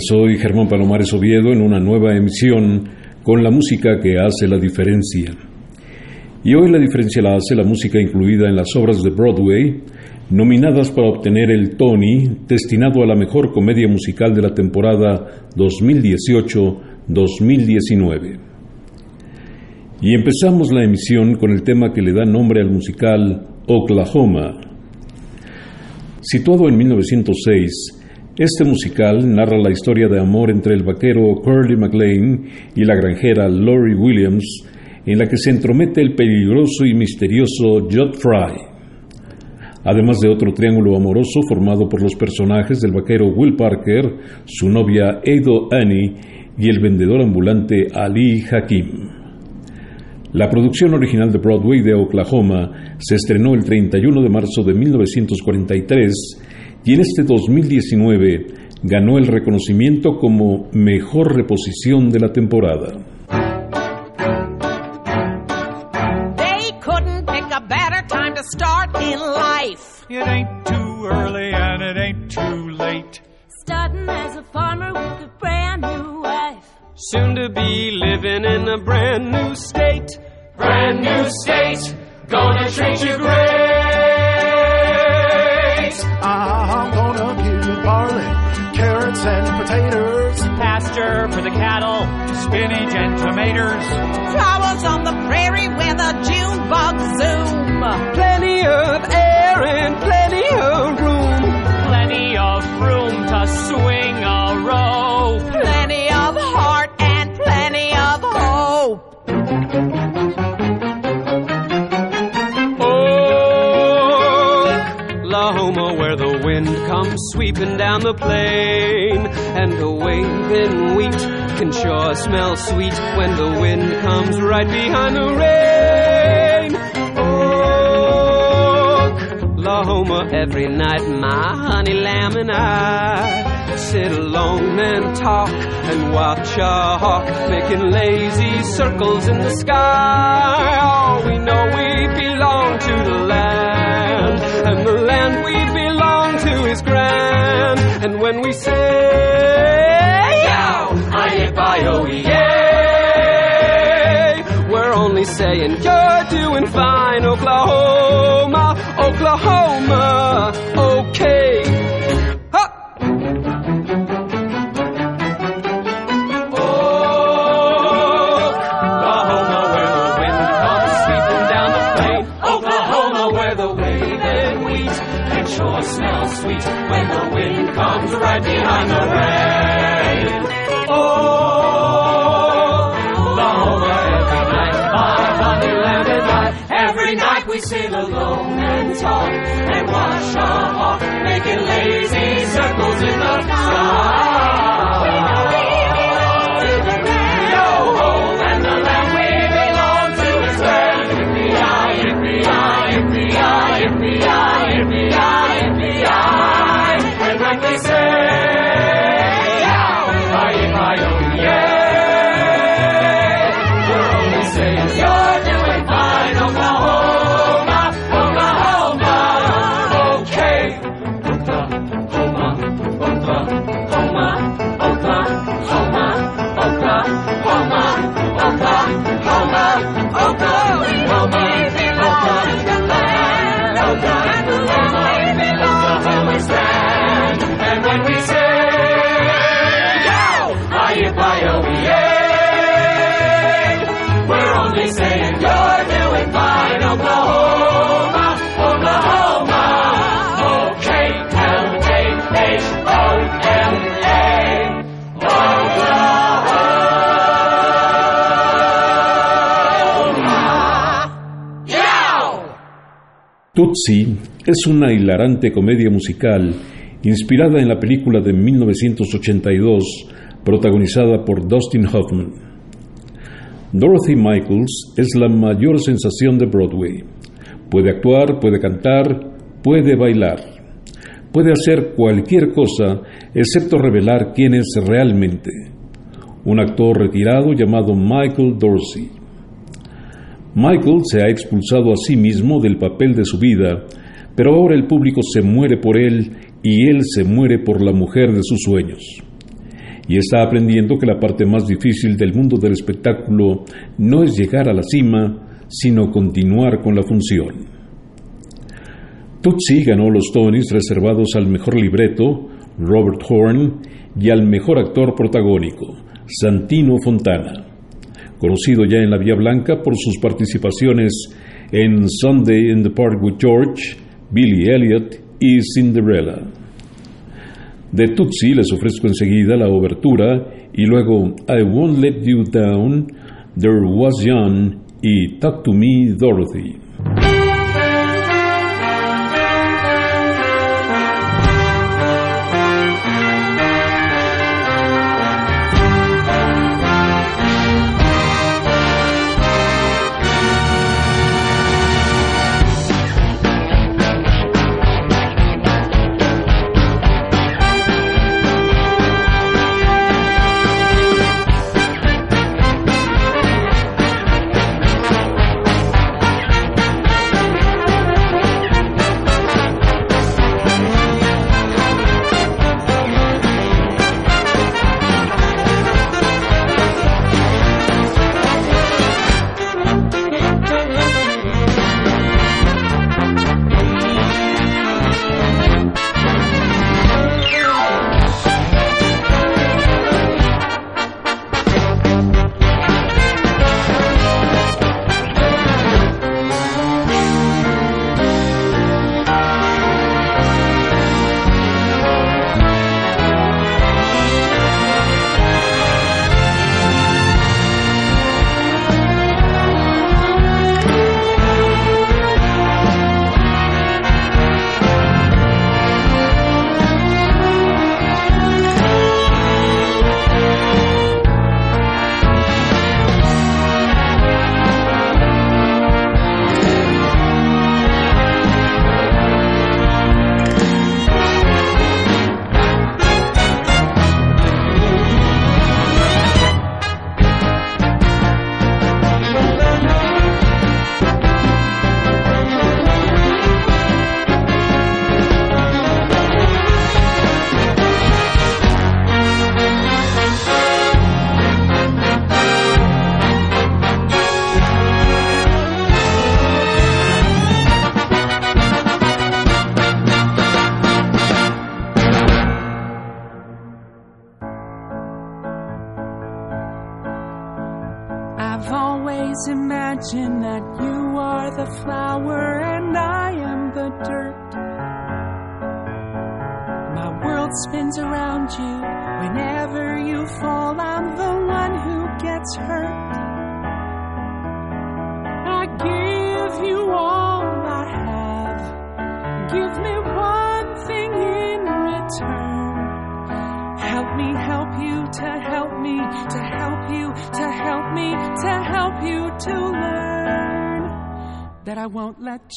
Soy Germán Palomares Oviedo en una nueva emisión con la música que hace la diferencia. Y hoy la diferencia la hace la música incluida en las obras de Broadway, nominadas para obtener el Tony, destinado a la mejor comedia musical de la temporada 2018-2019. Y empezamos la emisión con el tema que le da nombre al musical Oklahoma. Situado en 1906, este musical narra la historia de amor entre el vaquero Curly McLean y la granjera Lori Williams, en la que se entromete el peligroso y misterioso Judd Fry. Además de otro triángulo amoroso formado por los personajes del vaquero Will Parker, su novia Ado Annie y el vendedor ambulante Ali Hakim. La producción original de Broadway de Oklahoma se estrenó el 31 de marzo de 1943 y en este 2019 ganó el reconocimiento como mejor reposición de la temporada. They couldn't pick a better time to start in life. It ain't too early and it ain't too late. Starting as a farmer with a brand new wife. Soon to be living in a brand new state. Brand new state, gonna treat you great. Barley, carrots, and potatoes. Pasture for the cattle, spinach and tomatoes. Flowers on the prairie where the June bugs zoom. Plenty of air and plenty of room. Plenty of room to swing comes sweeping down the plain, and the waving wheat can sure smell sweet when the wind comes right behind the rain. Oklahoma, every night my honey lamb and I sit alone and talk and watch a hawk making lazy circles in the sky. Oh, we know we belong to the land, And when we say, yow, I-E-I-O-E-A, oh, we're only saying you're doing fine, Oklahoma, Oklahoma, okay. We sit alone and talk and watch a hawk making lazy circles in the sky. Tootsie es una hilarante comedia musical inspirada en la película de 1982 protagonizada por Dustin Hoffman. Dorothy Michaels es la mayor sensación de Broadway. Puede actuar, puede cantar, puede bailar. Puede hacer cualquier cosa excepto revelar quién es realmente. Un actor retirado llamado Michael Dorsey. Michael se ha expulsado a sí mismo del papel de su vida, pero ahora el público se muere por él y él se muere por la mujer de sus sueños. Y está aprendiendo que la parte más difícil del mundo del espectáculo no es llegar a la cima, sino continuar con la función. Tootsie ganó los Tonys reservados al mejor libreto, Robert Horn, y al mejor actor protagónico, Santino Fontana, conocido ya en la Vía Blanca por sus participaciones en Sunday in the Park with George, Billy Elliot y Cinderella. De Tootsie les ofrezco enseguida la obertura y luego I Won't Let You Down, There Was John y Talk to Me Dorothy.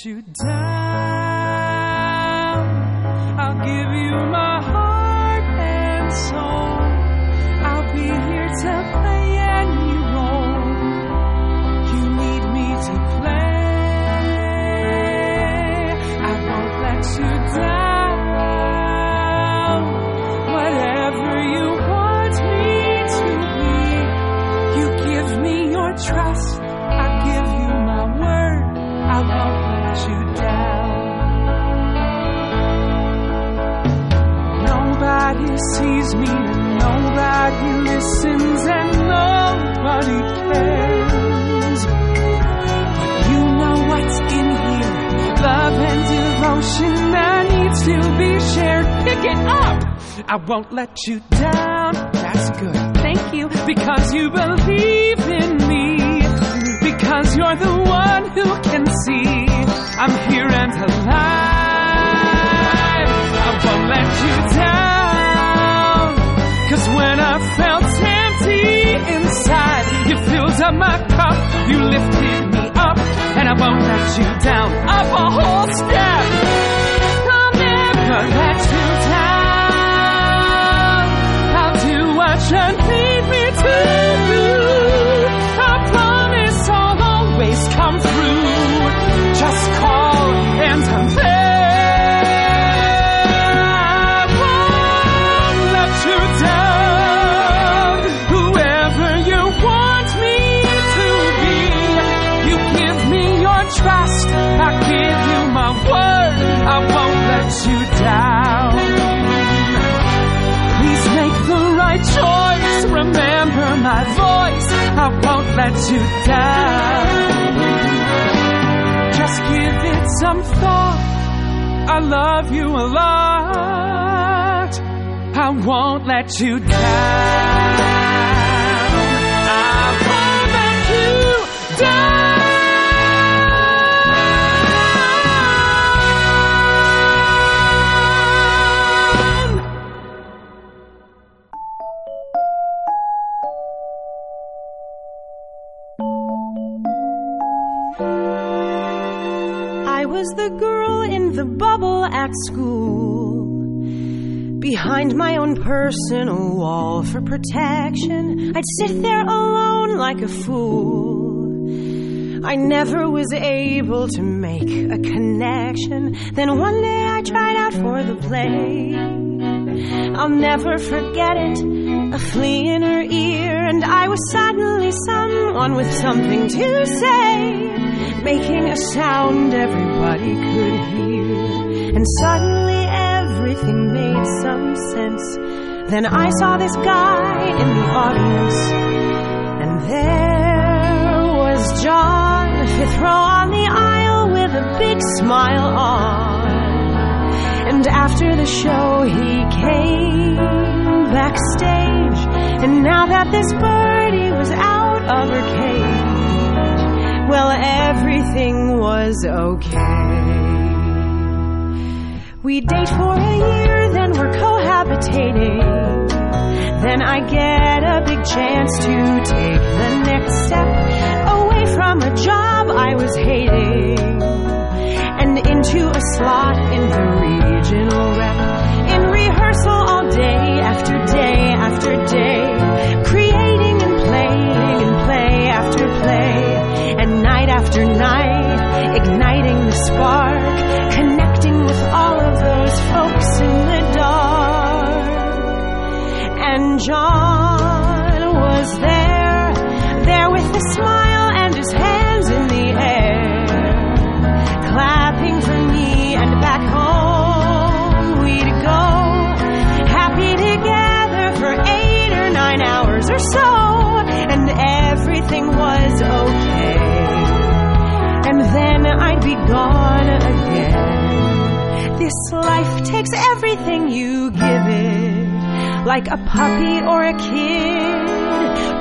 You won't let you down. That's good. Thank you. Because you believe in me. Because you're the one who can see I'm here and alive. I won't let you down. Cause when I felt empty inside, you filled up my cup. You lifted me up. And I won't let you down. Up let you down. Just give it some thought. I love you a lot. I won't let you down. I won't let you down. School. Behind my own personal wall for protection, I'd sit there alone like a fool. I never was able to make a connection. Then one day I tried out for the play. I'll never forget it. A flea in her ear, and I was suddenly someone with something to say making a sound everybody could hear. And suddenly everything made some sense. Then I saw this guy in the audience, and there was John, fifth row on the aisle with a big smile on. And after the show, he came backstage. And now that this birdie was out of her cage, well, everything was okay. We date for a year, then we're cohabitating. Then I get a big chance to take the next step away from a job I was hating and into a slot in the regional rep. In rehearsal all day after day after day, creating and playing and play after play, and night after night, igniting the spark, be gone again. This life takes everything you give it, like a puppy or a kid.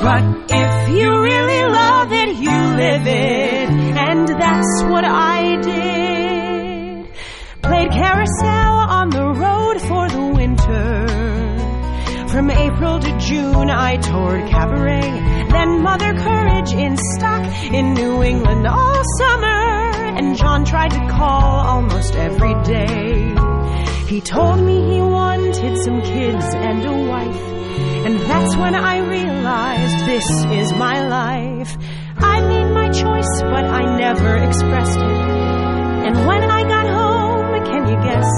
But if you really love it, you live it, and that's what I did. Played carousel on the road for the winter. From April to June, I toured cabaret, then Mother Courage in stock in New England all summer. And John tried to call almost every day. He told me he wanted some kids and a wife. And that's when I realized this is my life. I made my choice, but I never expressed it. And when I got home, can you guess?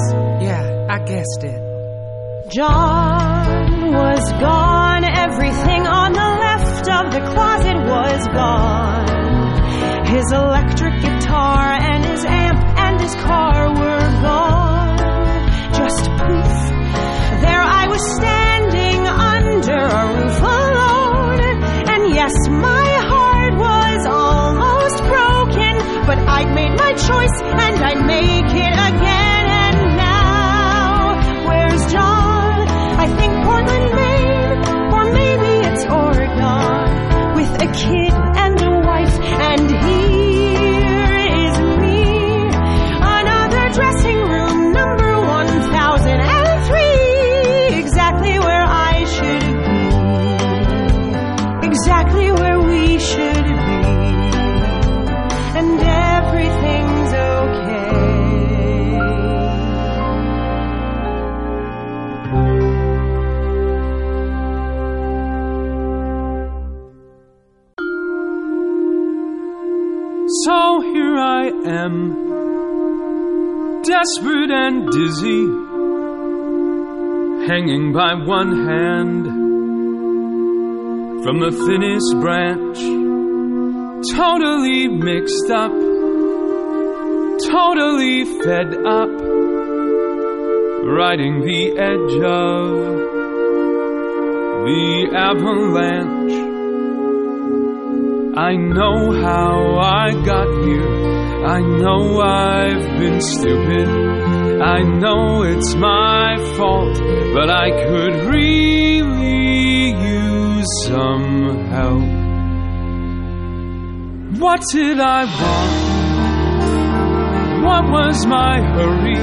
Yeah, I guessed it. John was gone. Everything on the left of the closet was gone. His electric guitar and his amp and his car were gone. Just poof. There I was standing under a roof alone. And yes, my heart was almost broken, but I'd made my choice and I'd make it again. And now, where's John? I think Portland, Maine, or maybe it's Oregon with a kid. Desperate and dizzy, hanging by one hand from the thinnest branch, totally mixed up, totally fed up, riding the edge of the avalanche. I know how I got here. I know I've been stupid. I know it's my fault, but I could really use some help. What did I want? What was my hurry?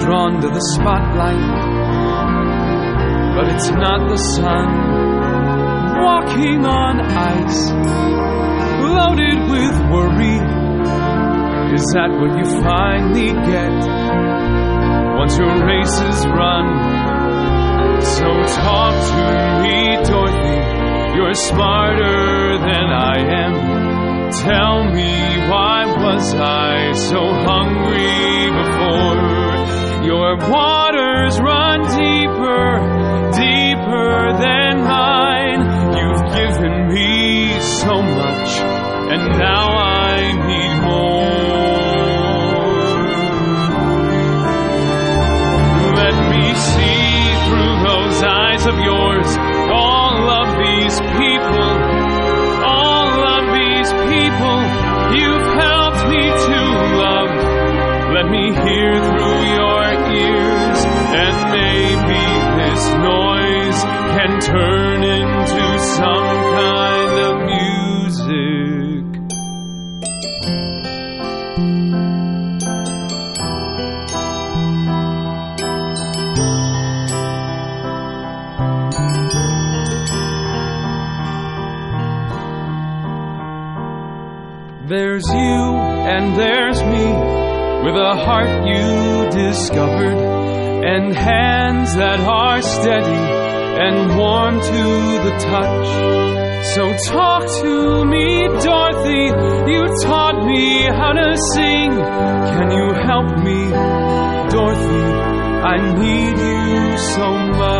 Drawn to the spotlight, but it's not the sun walking on ice, loaded with worry. Is that what you finally get once your race is run? So talk to me, Dorothy. You're smarter than I am. Tell me why was I so hungry before? Your waters run deeper, deeper than mine. Given me so much, and now I need more. Let me see through those eyes of yours all of these people, all of these people you've helped me to love. Let me hear through your ears, and maybe this noise can turn into some kind of music. Heart you discovered and hands that are steady and warm to the touch. So talk to me, Dorothy. You taught me how to sing. Can you help me, Dorothy? I need you so much.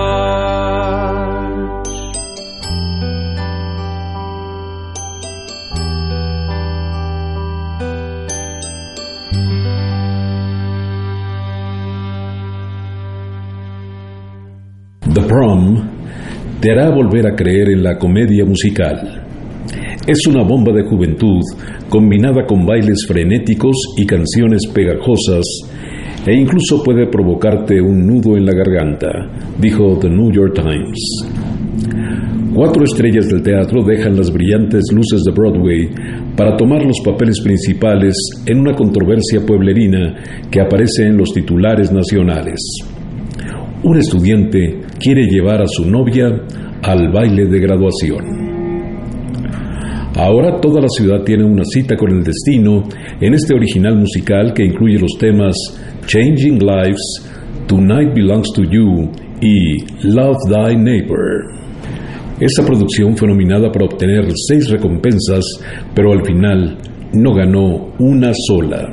Te hará volver a creer en la comedia musical. Es una bomba de juventud combinada con bailes frenéticos y canciones pegajosas e incluso puede provocarte un nudo en la garganta, dijo The New York Times. Cuatro estrellas del teatro dejan las brillantes luces de Broadway para tomar los papeles principales en una controversia pueblerina que aparece en los titulares nacionales. Un estudiante quiere llevar a su novia al baile de graduación. Ahora toda la ciudad tiene una cita con el destino en este original musical que incluye los temas Changing Lives, Tonight Belongs to You y Love Thy Neighbor. Esta producción fue nominada para obtener seis recompensas, pero al final no ganó una sola.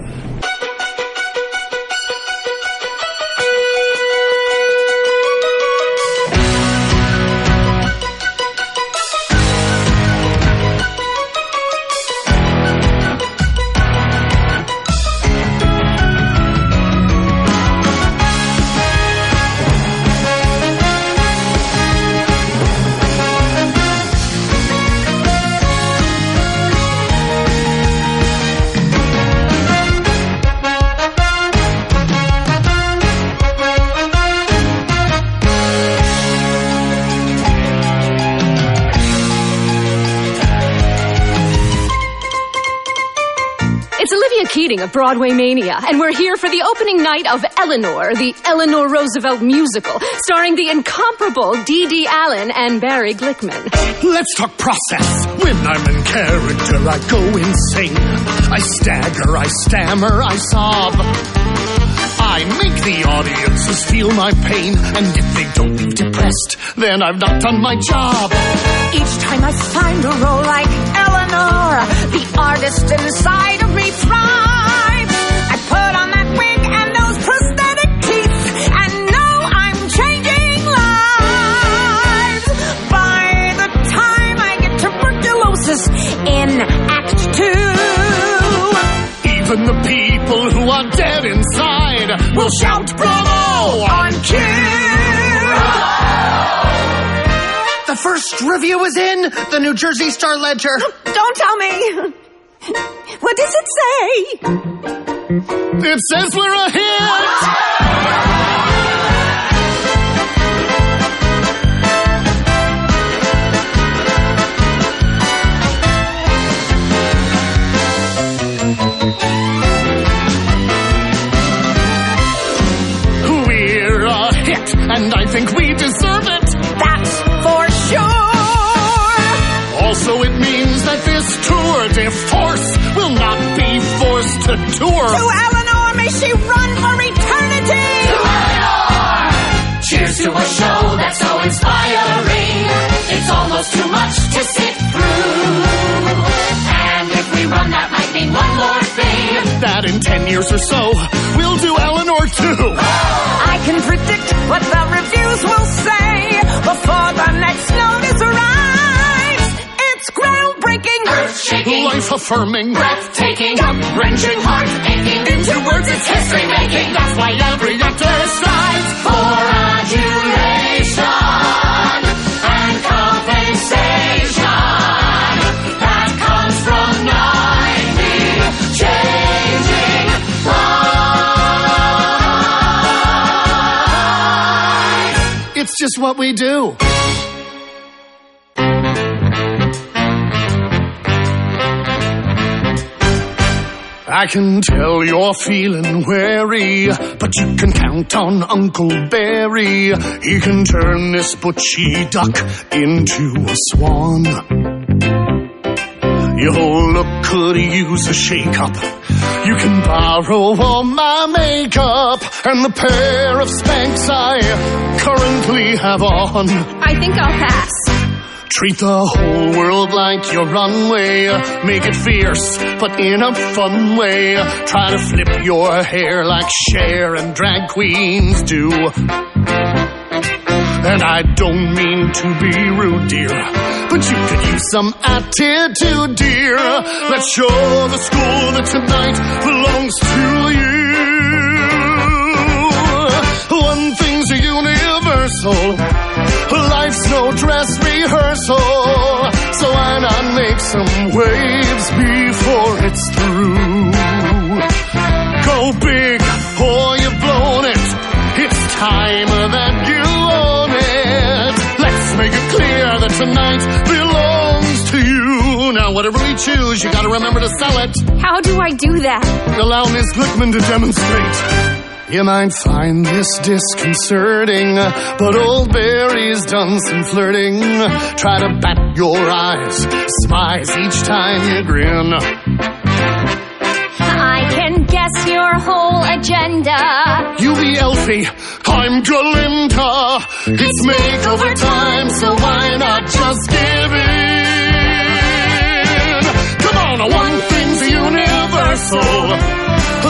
Broadway Mania, and we're here for the opening night of Eleanor, the Eleanor Roosevelt musical, starring the incomparable Dee Dee Allen and Barry Glickman. Let's talk process. When I'm in character, I go insane. I stagger, I stammer, I sob. I make the audiences feel my pain, and if they don't leave depressed, then I've not done my job. Each time I find a role like Eleanor, the artist inside of me thrives. Even the people who are dead inside will shout bravo on cue. The first review is in the New Jersey Star Ledger. don't tell me. What does it say? It says we're a hit. A hit, and I think we deserve it. That's for sure. Also, it means that this tour de force will not be forced to tour. To Eleanor, may she run for eternity. To Eleanor! Cheers to a show that's so inspiring. It's almost too much to sit through. And if we run, that might mean one more thing. That in ten years or so, we'll do Eleanor too. I can predict what the reviews will say before the next notice arrives. It's groundbreaking, Earth-shaking, Life affirming. breathtaking, gut-wrenching, heart-aching. Into words, it's history-making. That's why every actor strives for just what we do. I can tell you're feeling weary, but you can count on Uncle Barry. He can turn this butchy duck into a swan. Your look could use a shake-up. You can borrow all my makeup and the pair of Spanx I currently have on. I think I'll pass. Treat the whole world like your runway. Make it fierce, but in a fun way. Try to flip your hair like Cher and drag queens do. And I don't mean to be rude, dear, but you could use some attitude, dear. Let's show the school that tonight belongs to you. One thing's universal. Life's no dress rehearsal. So why not make some waves before it's through? Go big or you've blown it. It's time that that tonight belongs to you. Now, whatever we choose, you gotta remember to sell it. How do I do that? Allow Miss Glickman to demonstrate. You might find this disconcerting, but old Barry's done some flirting. Try to bat your eyes, spies each time you grin. I can guess your whole agenda. Be Elphie, I'm Galinda. It's makeover time, so why not just give in? Come on, one thing's universal.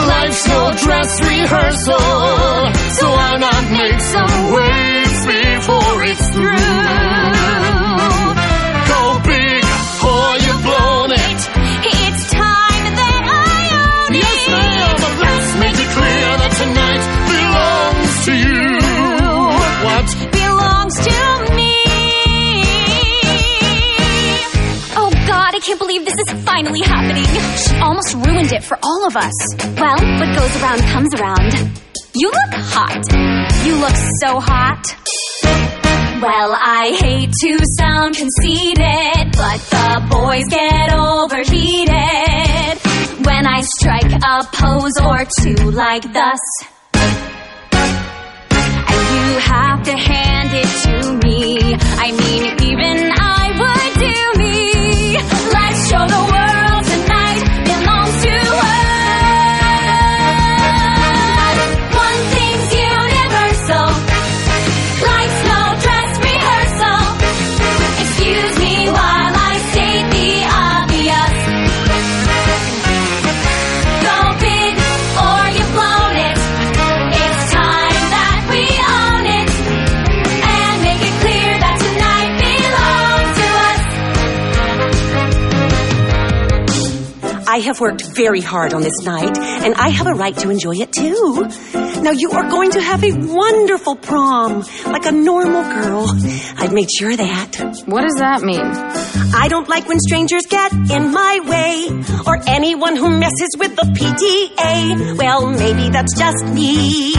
Life's no dress rehearsal, so why not make some waves before it's through? Can't believe this is finally happening. She almost ruined it for all of us. Well, what goes around comes around. You look hot. You look so hot. Well, I hate to sound conceited, but the boys get overheated. when I strike a pose or two like thus. And you have to hand it to me. I mean, even I have worked very hard on this night, and I have a right to enjoy it too. Now, you are going to have a wonderful prom, like a normal girl. I've made sure of that. What does that mean? I don't like when strangers get in my way, or anyone who messes with the PTA. Well, maybe that's just me.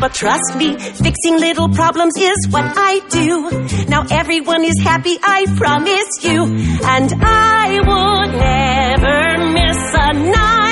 But trust me, fixing little problems is what I do. Now everyone is happy, I promise you. And I would never miss night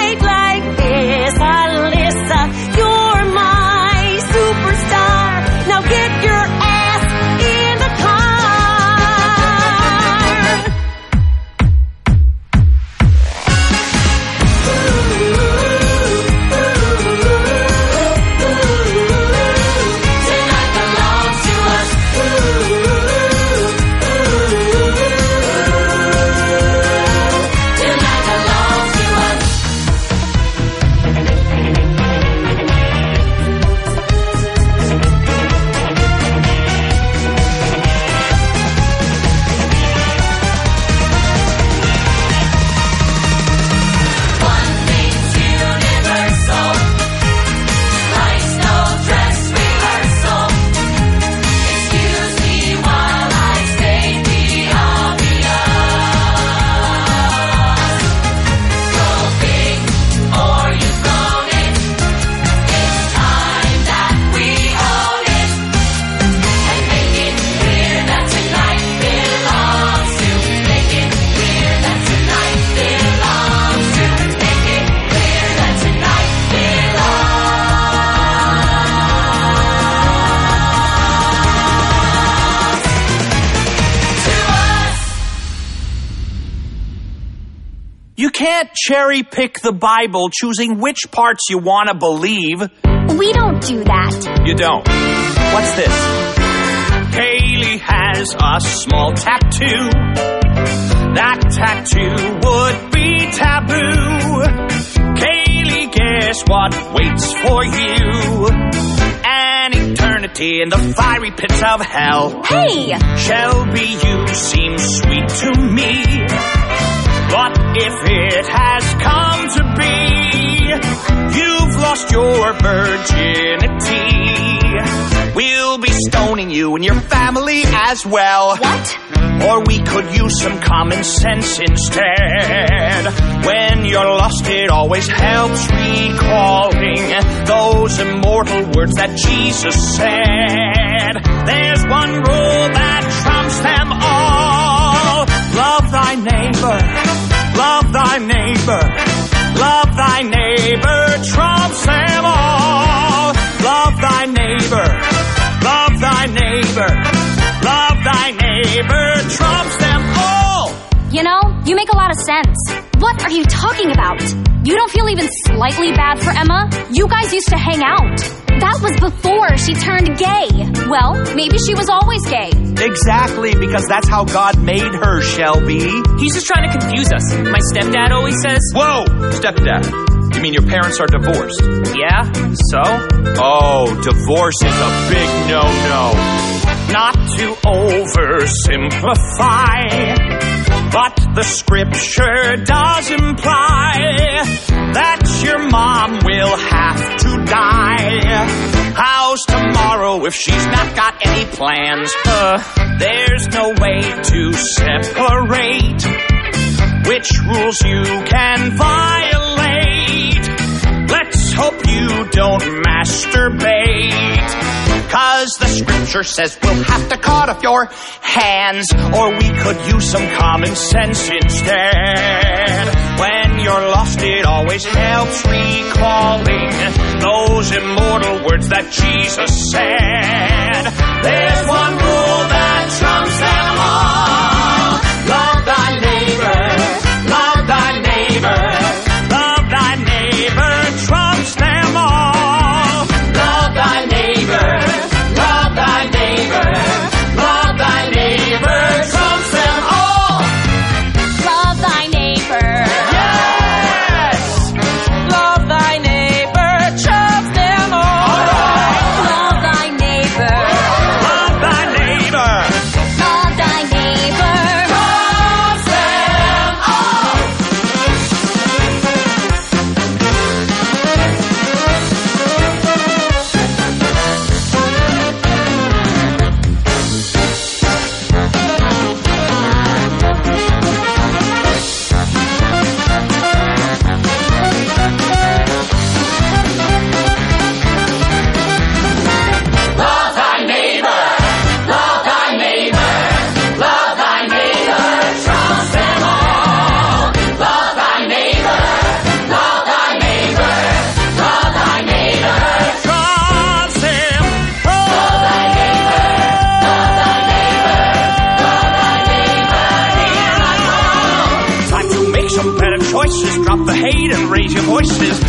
cherry pick the Bible choosing which parts you want to believe. We don't do that. You don't. What's this? Kaylee has a small tattoo. That tattoo would be taboo. Kaylee, guess what waits for you? An eternity in the fiery pits of hell. Hey! Shelby, you seem sweet to me. But if it has come to be, you've lost your virginity. We'll be stoning you and your family as well. What? Or we could use some common sense instead. When you're lost, it always helps recalling those immortal words that Jesus said. There's one rule that trumps them all. Love thy neighbor. Neighbor. Love thy neighbor You make a lot of sense. What are you talking about? You don't feel even slightly bad for Emma? You guys used to hang out. That was before she turned gay. Well, maybe she was always gay. Exactly, because that's how God made her, Shelby. He's just trying to confuse us. My stepdad always says, Whoa! Stepdad. You mean your parents are divorced? Yeah, so? Oh, divorce is a big no no. Not to oversimplify, but the scripture does imply that your mom will have to die. How's tomorrow if she's not got any plans? Uh, there's no way to separate which rules you can violate. Let's hope you don't masturbate. Cause Cause the scripture says we'll have to cut off your hands, or we could use some common sense instead. When you're lost, it always helps recalling those immortal words that Jesus said. There's one rule that trumps them all. Voices.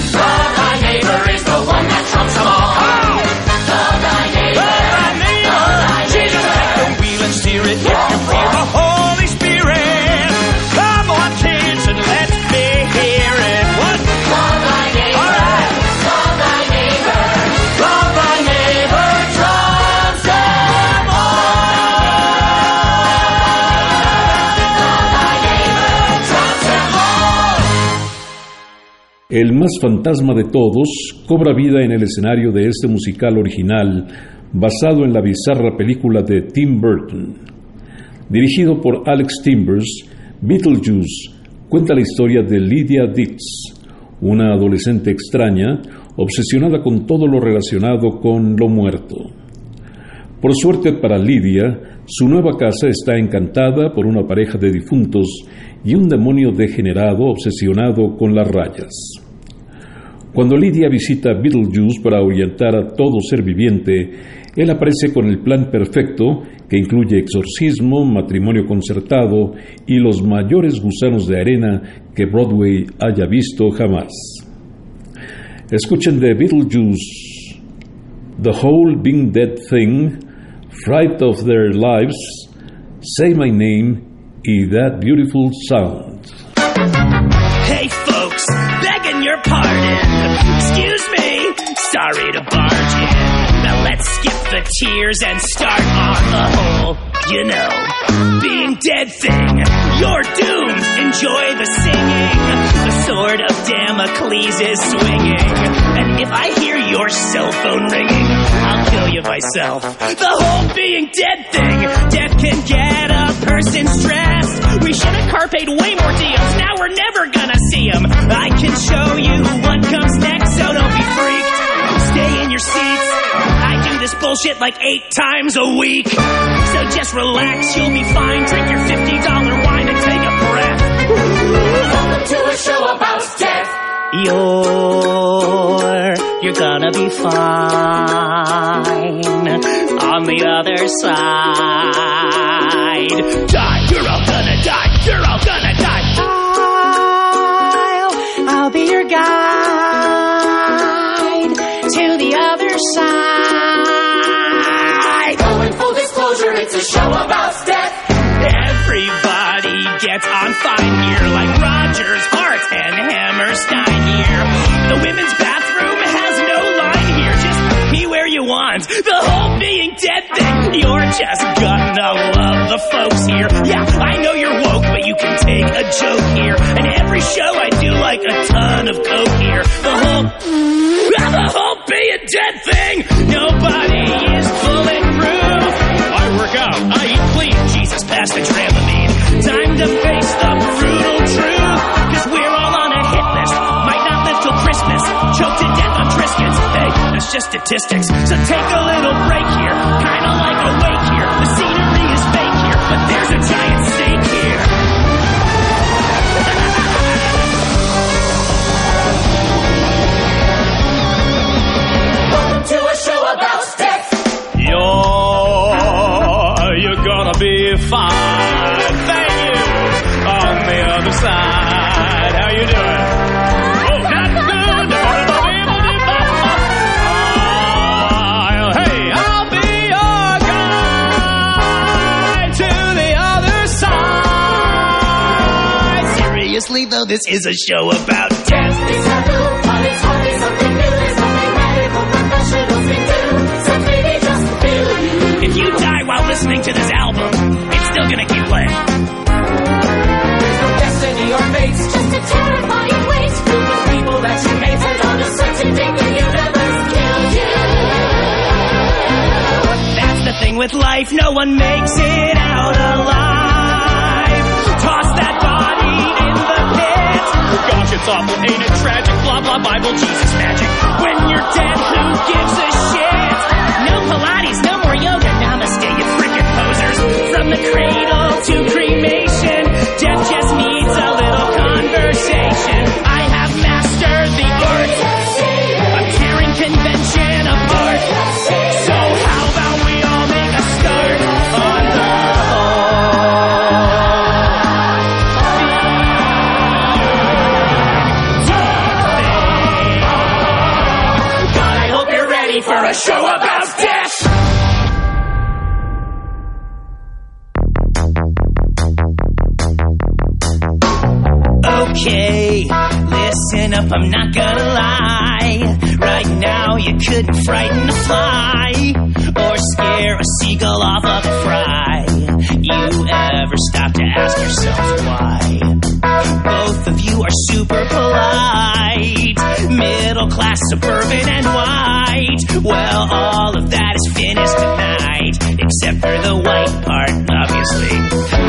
El más fantasma de todos cobra vida en el escenario de este musical original basado en la bizarra película de Tim Burton. Dirigido por Alex Timbers, Beetlejuice cuenta la historia de Lydia Dix, una adolescente extraña obsesionada con todo lo relacionado con lo muerto. Por suerte para Lydia, su nueva casa está encantada por una pareja de difuntos y un demonio degenerado obsesionado con las rayas. Cuando Lydia visita Beetlejuice para ahuyentar a todo ser viviente, él aparece con el plan perfecto que incluye exorcismo, matrimonio concertado y los mayores gusanos de arena que Broadway haya visto jamás. Escuchen de Beetlejuice, The Whole Being Dead Thing, Fright of Their Lives, Say My Name y That Beautiful Sound. Skip the tears and start on the whole, you know, being dead thing. You're doomed, enjoy the singing. The sword of Damocles is swinging. And if I hear your cell phone ringing, I'll kill you myself. The whole being dead thing. Death can get a person stressed. We should have carped way more deals. Now we're never gonna see them. I can show you what comes next, so don't be freaked. Stay in your seats. I this bullshit like eight times a week. So just relax, you'll be fine. Drink your $50 wine and take a breath. Welcome to a show about death. You're, you're gonna be fine on the other side. Die, you're all gonna die, you're all gonna die. I'll, I'll be your guide to the other side. Gets on fine here, like Rodgers, Hart, and Hammerstein here. The women's bathroom has no line here. Just be where you want. The whole being dead thing. You're just gonna love the folks here. Yeah, I know you're woke, but you can take a joke here. And every show I do like a ton of coke here. The whole, the whole being dead thing. Nobody is bulletproof. I work out. I eat clean. Jesus passed the Dramamine. The brutal truth. Cause we're all on a hit list. Might not live till Christmas. Choked to death on Triscuits. Hey, that's just statistics. So take a little break here. Now this is a show about death. It's but it's hardly something new. There's nothing medical professionals can do. Maybe just feel you. If you die while listening to this album, it's still gonna keep playing. There's no destiny or fate, just a terrifying with people that you hate, and on a certain day the universe kills you. That's the thing with life, no one makes it out alive. Toss that body in the pit. Gosh, it's awful, ain't it tragic? Blah blah Bible, Jesus magic. When you're dead, who gives a shit? No Pilates, no more yoga, namaste, you freaking posers. From the cradle to cremation, death just needs a little conversation. I have mastered the art of tearing convention apart. Show about the white part, obviously.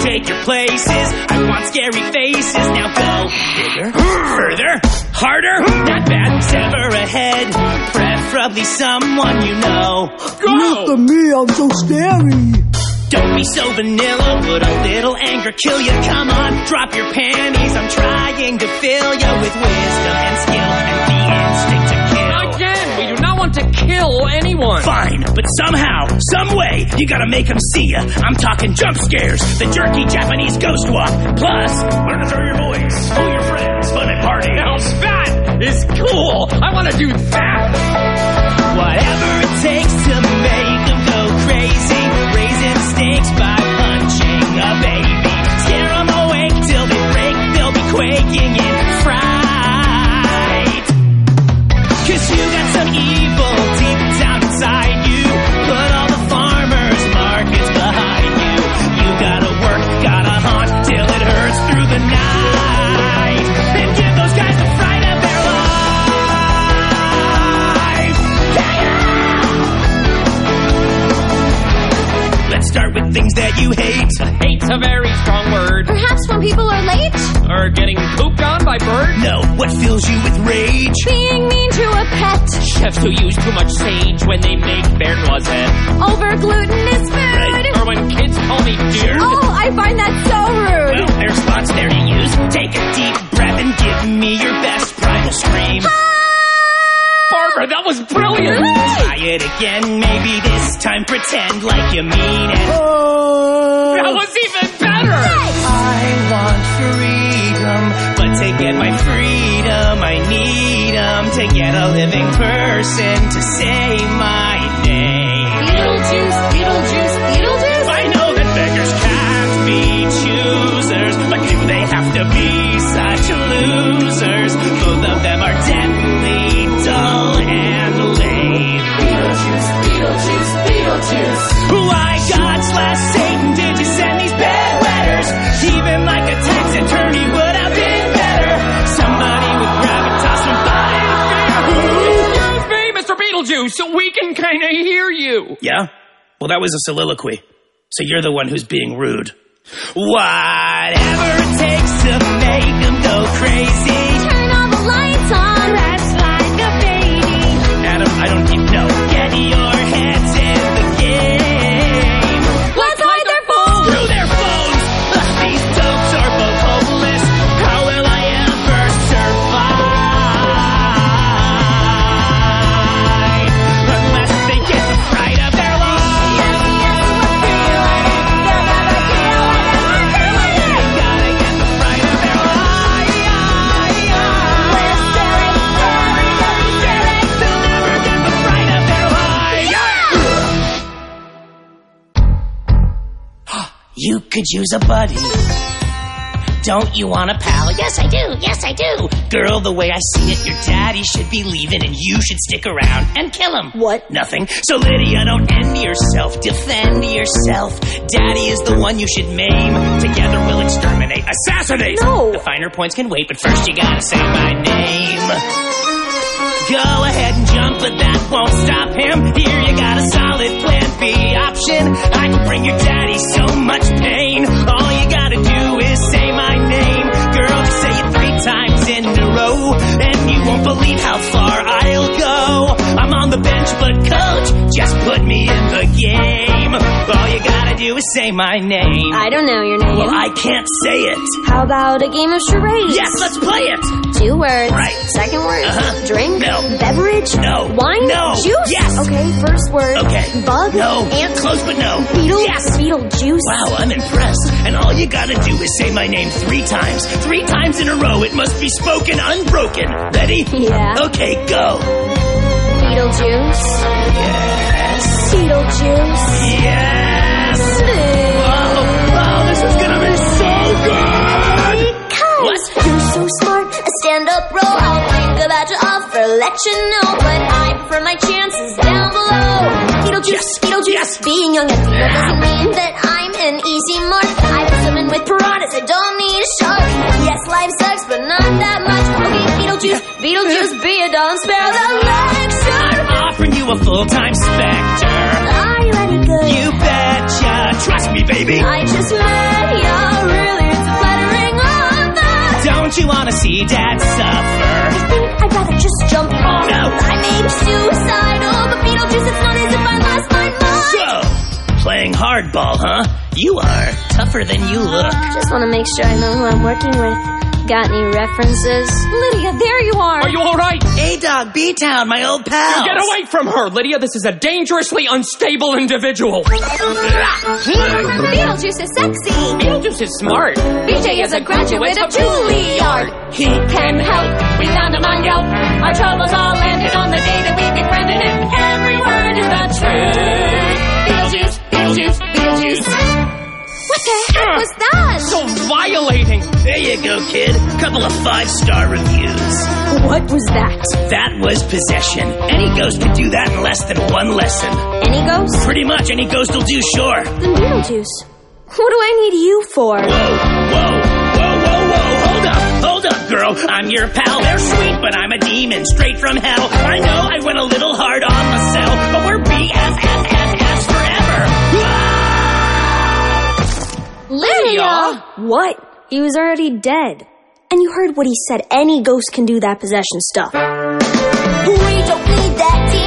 Take your places, I want scary faces. Now go bigger, further, harder, not bad, sever ahead. Preferably someone you know. Go! me, I'm so scary. Don't be so vanilla, would a little anger kill you? Come on, drop your panties. I'm trying to fill you with wisdom and skill and the instinct to kill anyone. Fine, but somehow, some way, you gotta make them see ya. I'm talking jump scares, the jerky Japanese ghost walk. Plus, learn to throw your voice, fool your friends, fun at parties. Now that is cool. I want to do that. Pretend like you mean it. We can kind of hear you. Yeah? Well, that was a soliloquy. So you're the one who's being rude. Whatever it takes to make them go crazy. Turn all the lights on. You could use a buddy Don't you want a pal? Yes, I do. Yes, I do. Girl, the way I see it, your daddy should be leaving and you should stick around and kill him. What? Nothing. So, Lydia, don't end yourself. Defend yourself. Daddy is the one you should maim. Together we'll exterminate. Assassinate! No. The finer points can wait, but first you gotta say my name. Go ahead and jump, but that won't stop him. Here you got a solid plan B option. I can bring your daddy so much pain. All you gotta do is say my name. Girl, just say it three times in a row, and you won't believe how far I'll go. I'm on the bench, but coach, just put me in the game. Do is say my name. I don't know your name. Well, I can't say it. How about a game of charades? Yes, let's play it. Two words. Right. Second word. Uh-huh. Drink. No. Beverage. No. Wine. No. Juice. Yes. Okay. First word. Okay. Bug. No. Ant. Close, but no. Beetle. Yes. Beetle juice. Wow, I'm impressed. And all you gotta do is say my name three times. Three times in a row. It must be spoken unbroken. Ready? Yeah. Okay, go. Beetlejuice. Yes. Beetlejuice. Yes. Stand-up. I'll think about your offer, let you know. But I prefer my chances down below. Beetlejuice, Beetlejuice. Being young and female doesn't mean that I'm an easy mark. I was swimming with piranhas, I don't need a shark. Yes, life sucks, but not that much. Okay, Beetlejuice, Beetlejuice, be a don't spare the lecture. Offering you a full-time specter. Are you any good? You betcha. Trust me, baby. I just met you, really, it's flattering others. Don't you wanna see dad suffer? I think I'd rather just jump off. No. I may be suicidal, but Beetlejuice, it's not as if I lost my mind. So, playing hardball, huh? You are tougher than you look. Just want to make sure I know who I'm working with. Got any references? Lydia, there you are. Are you all right? A Dog, B Town, my old pal. Get away from her, Lydia. This is a dangerously unstable individual. Beetlejuice is sexy. Beetlejuice is smart. BJ is a graduate of Juilliard. He can help. We found him on Yelp. Our troubles all landed on the day that we befriended him. Every word is the truth. Beetlejuice, Beetlejuice, Beetlejuice. What the ah. heck was that? So violating. There you go, kid. Couple of five-star reviews. What was that? That was possession. Any ghost could do that in less than one lesson. Any ghost? Pretty much any ghost will do, sure. Then Beetlejuice. What do I need you for? Whoa, whoa, whoa, whoa, whoa. Hold up, hold up, girl. I'm your pal. They're sweet, but I'm a demon straight from hell. I know I went a little hard on myself, but we're BFFFs What? He was already dead. And you heard what he said. Any ghost can do that possession stuff. We don't need that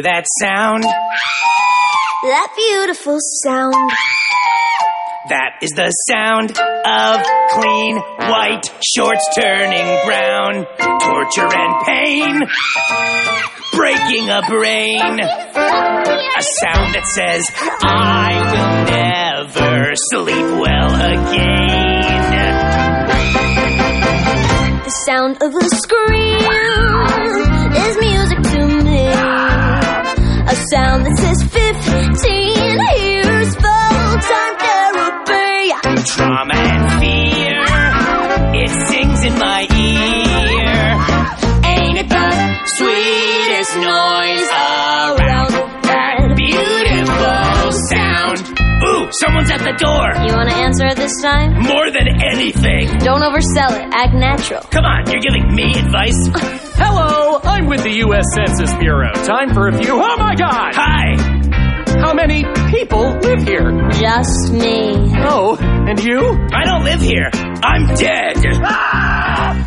hear that sound? That beautiful sound. That is the sound of clean white shorts turning brown. Torture and pain. Breaking a brain. A sound that says, I will never sleep well again. The sound of a scream sound that says 15 years full time therapy. Trauma and fear. It sings in my ear. Ain't it the sweetest noise someone's at the door. You want to answer it this time? More than anything. Don't oversell it. Act natural. Come on, you're giving me advice? Hello, I'm with the U.S. Census Bureau. Time for a few. Oh my God! Hi. How many people live here? Just me. Oh, and you? I don't live here. I'm dead. Ah!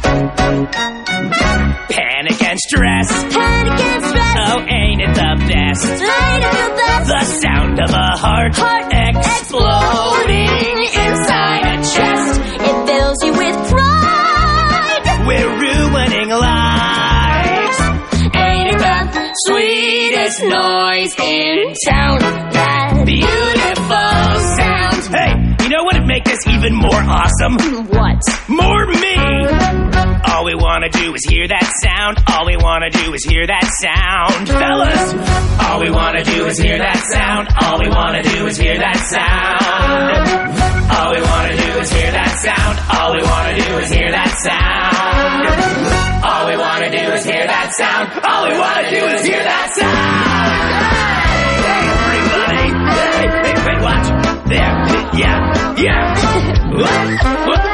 Panic and stress. Panic and stress. Oh, ain't it the best? Ain't it the best? The sound of a heart, Heart exploding inside a chest. It fills you with pride. We're sweetest noise in town? That Beautiful sound. Hey, you know what would make this even more awesome? What? More me! All we wanna do is hear that sound. All we wanna do is hear that sound. Fellas! All we wanna do is hear that sound. All we wanna do is hear that sound. Yeah,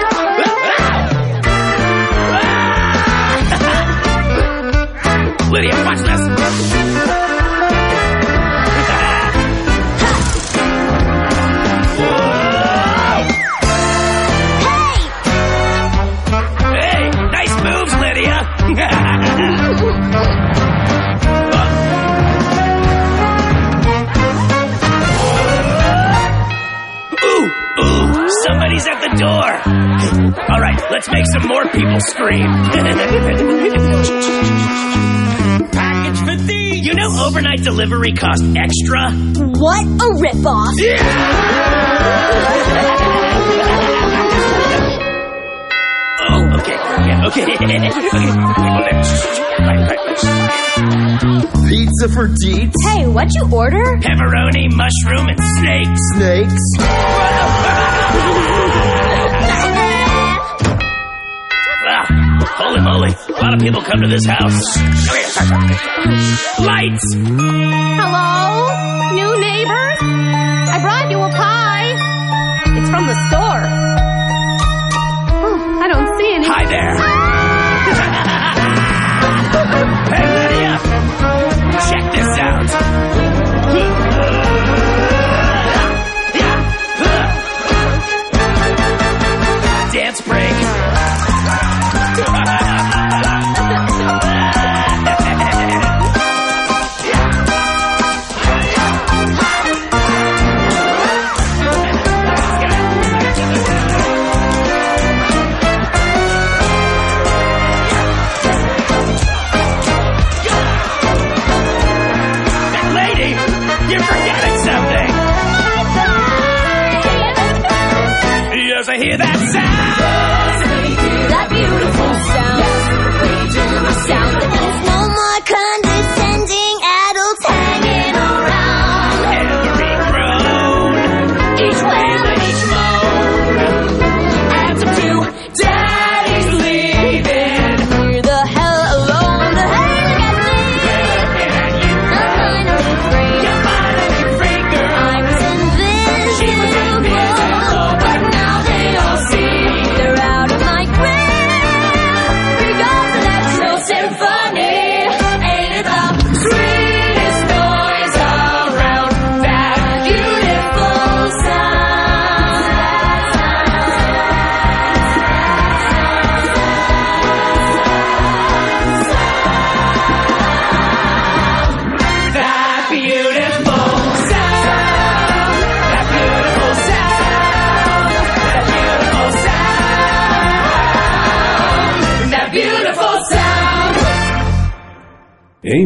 let's make some more people scream. Package for thee. You know overnight delivery cost extra? What a ripoff! Oh, okay, yeah, okay. okay. Pizza for Deetz? Hey, what'd you order? Pepperoni, mushroom, and snakes. Snakes? lot of people come to this house. Lights! Hello? New neighbors? I brought you a pie. It's from the store. Oh, I don't see any. Hi there. Ah! hey, Lydia! Check this out.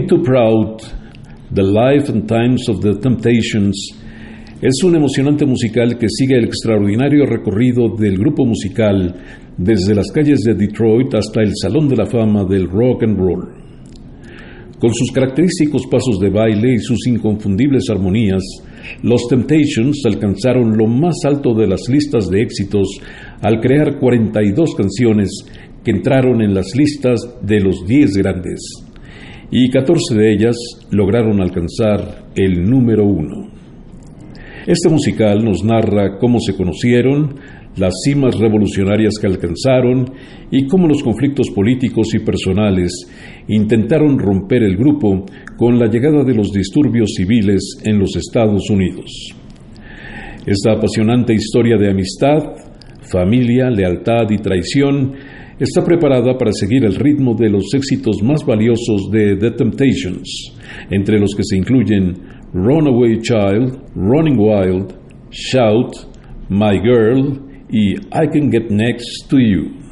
Too Proud, The Life and Times of the Temptations, es un emocionante musical que sigue el extraordinario recorrido del grupo musical desde las calles de Detroit hasta el Salón de la Fama del Rock and Roll. Con sus característicos pasos de baile y sus inconfundibles armonías, los Temptations alcanzaron lo más alto de las listas de éxitos al crear 42 canciones que entraron en las listas de los 10 grandes, y 14 de ellas lograron alcanzar el número uno. Este musical nos narra cómo se conocieron, las cimas revolucionarias que alcanzaron y cómo los conflictos políticos y personales intentaron romper el grupo con la llegada de los disturbios civiles en los Estados Unidos. Esta apasionante historia de amistad, familia, lealtad y traición está preparada para seguir el ritmo de los éxitos más valiosos de The Temptations, entre los que se incluyen Runaway Child, Running Wild, Shout, My Girl y I Can Get Next to You.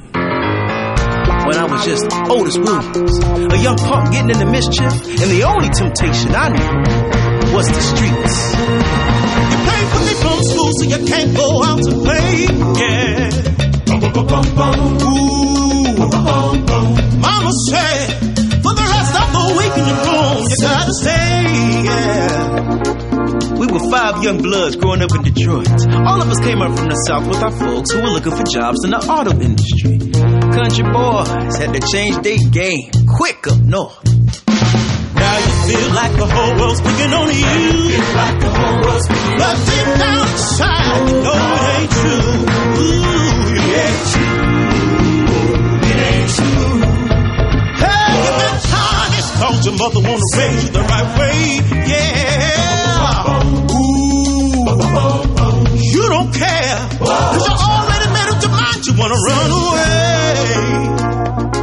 when I was just Otis Williams, a young punk getting into mischief, and the only temptation I knew was the streets. You can't me from school, you can't go out to play. Yeah. Mama said, for the rest of the week in your room, you gotta stay. Yeah. We were five young bloods growing up in Detroit. All of us came up from the South with our folks who were looking for jobs in the auto industry. Country boys had to change their game quick up north. Now you feel like the whole world's picking on you. Feel like the whole world's picking but deep down inside, you know it ain't true. Ooh, it ain't true. It ain't true. Hey, you've been tarnished 'cause your mother wanna raise you the right way. Yeah. Ooh. You don't care. Cause you already made up your mind you wanna run away.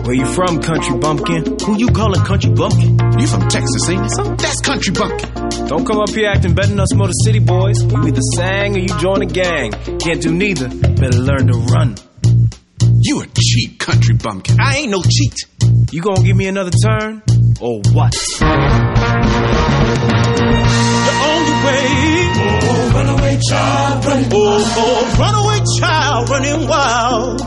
Where you from, country bumpkin? Who you calling country bumpkin? You from Texas, ain't you? That's country bumpkin. Don't come up here acting better than us Motor City boys. You either sang or you join a gang. Can't do neither. Better learn to run. You a cheap country bumpkin. I ain't no cheat. You gonna give me another turn? Or what? You're on your way. Oh, runaway child, running oh, oh, runaway child, running wild.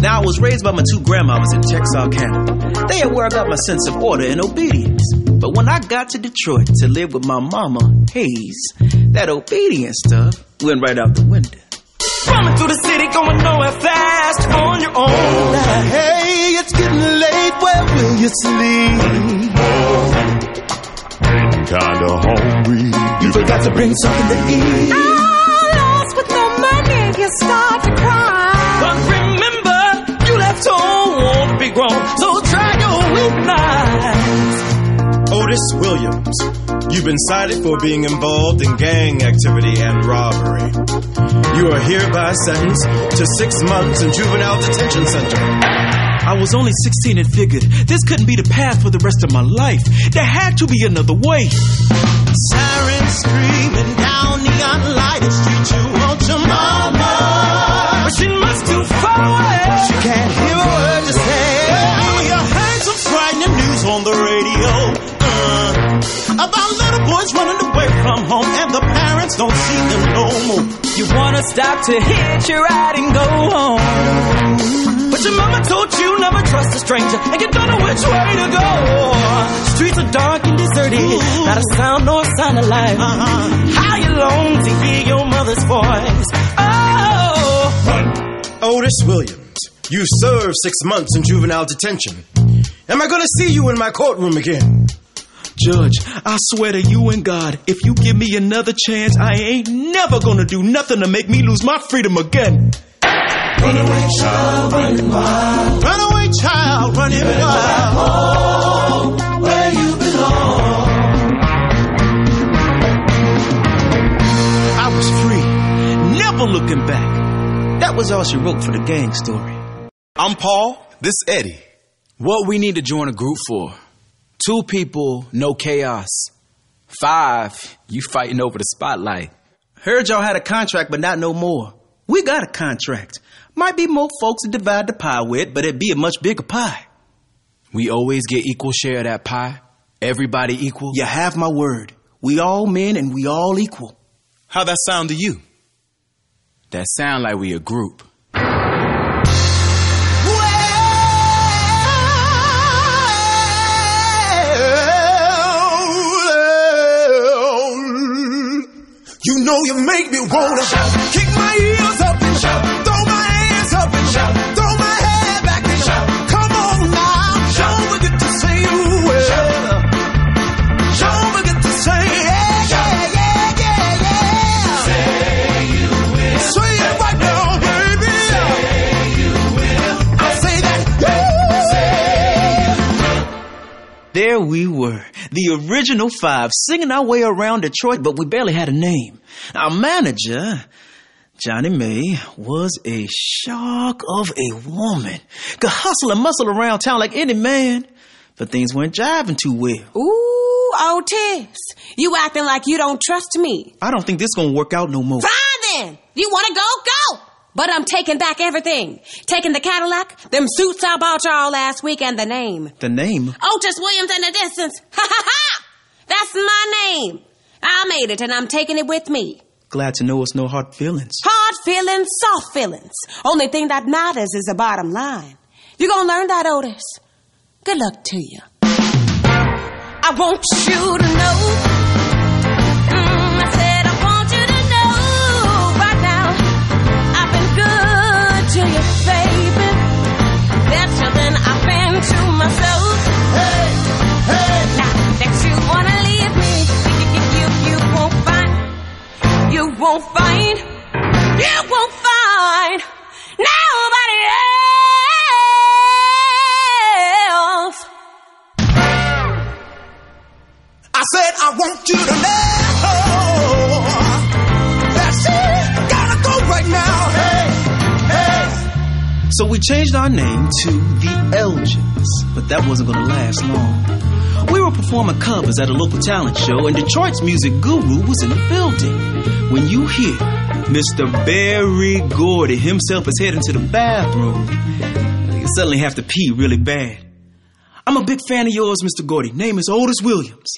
Now, I was raised by my two grandmamas in Texarkana. They are where I got my sense of order and obedience. But when I got to Detroit to live with my mama, Hayes, that obedience stuff went right out the window. Running through the city, going nowhere fast on your own. Hey, will you sleep? Kinda hungry. You forgot to bring something to eat. lost with no money, you start to cry. But remember, you left home, won't be grown, so try your weakness. Otis Williams, you've been cited for being involved in gang activity and robbery. You are hereby sentenced to six months in juvenile detention center. I was only 16 and figured this couldn't be the path for the rest of my life. There had to be another way. Sirens screaming down neon lighted street. You want your mama, but she must too far away. She can't hear a word you say. Well, you heard some frightening news on the radio uh, about little boys running away from home, and the parents don't see them no more. You wanna stop to hitch your ride and go home. But your mama told you never trust a stranger, and you don't know which way to go. Streets are dark and deserted, not a sound nor sign of life. Uh-huh. How you long to hear your mother's voice? Oh, Otis Williams, you served six months in juvenile detention. Am I gonna see you in my courtroom again? Judge, I swear to you and God, if you give me another chance, I ain't never gonna do nothing to make me lose my freedom again. Runaway child, running wild. Runaway child, running wild. Home, where you belong. I was free, never looking back. That was all she wrote for the gang story. I'm Paul. This Eddie. What we need to join a group for? Two people, no chaos. Five, you fighting over the spotlight. Heard y'all had a contract, but not no more. We got a contract. Might be more folks to divide the pie with, but it'd be a much bigger pie. We always get equal share of that pie? Everybody equal? You have my word. We all men and we all equal. How that sound to you? That sound like we a group. You know you make me wanna kick my we were, the original five, singing our way around Detroit, but we barely had a name. Our manager Johnnie Mae was a shark of a woman. Could hustle and muscle around town like any man, but things weren't jiving too well. Ooh, Otis, you acting like you don't trust me. I don't think this gonna work out no more. Fine then. You want to go? Go. But I'm taking back everything. Taking the Cadillac, them suits I bought y'all last week, and the name. The name? Oh, Otis Williams in the distance. Ha ha ha! That's my name. I made it, and I'm taking it with me. Glad to know it's no hard feelings. Hard feelings, soft feelings. Only thing that matters is the bottom line. You gonna learn that, Otis. Good luck to you. I want you to know. To myself. Hey, hey. Now that you wanna leave me, you, you, won't find, you won't find, you won't find nobody else. I said I want you to know. So we changed our name to the Elgins, but that wasn't gonna last long. We were performing covers at a local talent show, and Detroit's music guru was in the building. When you hear Mr. Berry Gordy himself is heading to the bathroom, you suddenly have to pee really bad. I'm a big fan of yours, Mr. Gordy. Name is Otis Williams.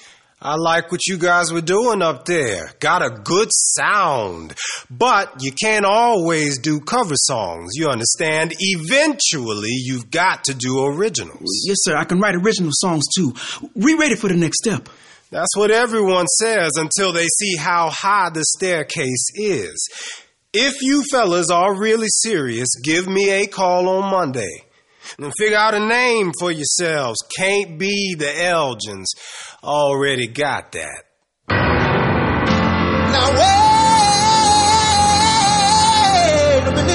I like what you guys were doing up there. Got a good sound. But you can't always do cover songs, you understand? Eventually, you've got to do originals. Yes, sir. I can write original songs too. We ready for the next step. That's what everyone says until they see how high the staircase is. If you fellas are really serious, give me a call on Monday. And figure out a name for yourselves. Can't be the Elgins. Already got that. Now wait a minute.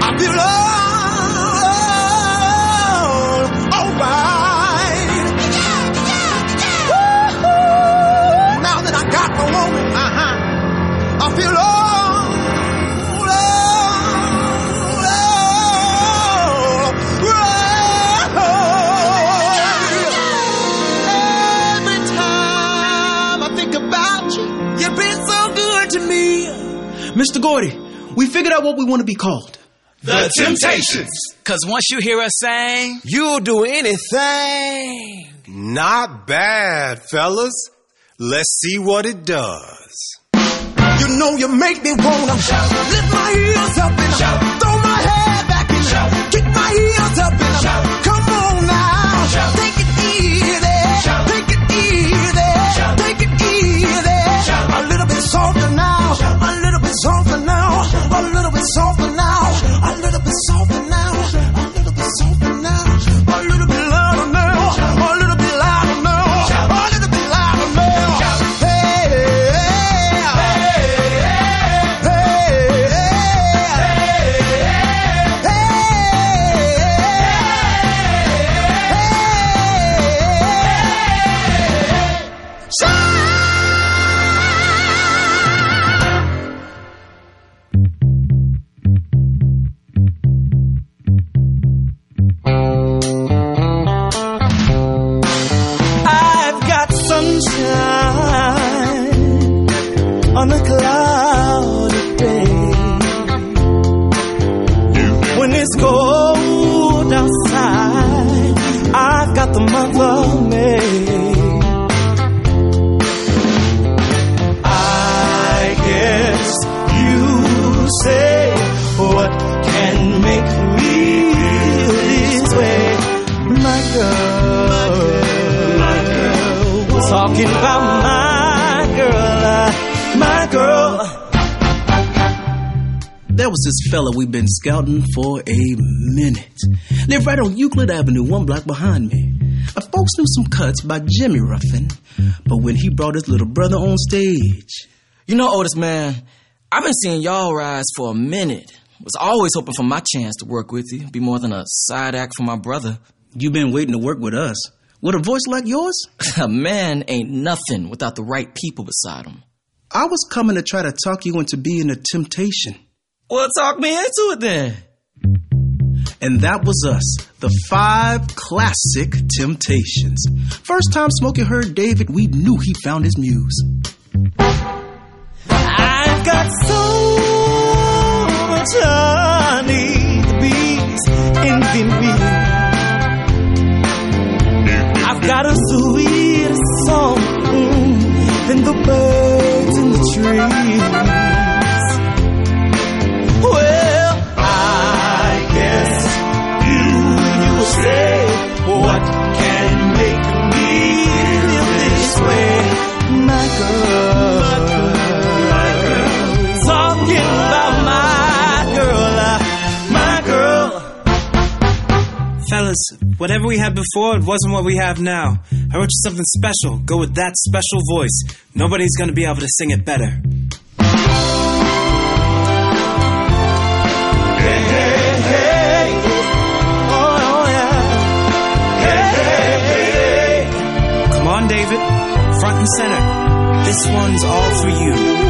I feel Mr. Gordy, we figured out what we want to be called. The Temptations. Cause once you hear us sing, You'll do anything. Not bad, fellas. Let's see what it does. You know you make me wanna lift my heels up and shout, throw my head back and kick my heels up and shout. come on now, take it easy, take it easy, take it easy. A little bit softer softer now, a little bit softer now, There was this fella we've been scouting for a minute. Lived right on Euclid Avenue, one block behind me. I folks knew some cuts by Jimmy Ruffin, but when he brought his little brother on stage. You know, oldest man, I've been seeing y'all rise for a minute. Was always hoping for my chance to work with you, be more than a side act for my brother. You've been waiting to work with us. With a voice like yours? a man ain't nothing without the right people beside him. I was coming to try to talk you into being a temptation. Well, talk me into it then. And that was us, the five classic temptations. First time Smokey heard David, we knew he found his muse. I've got so much honeybees in me. I've got a sweeter song mm, than the birds in the trees. silence. Whatever we had before, it wasn't what we have now. I wrote you something special. Go with that special voice. Nobody's gonna be able to sing it better. David, front and center. This one's all for you.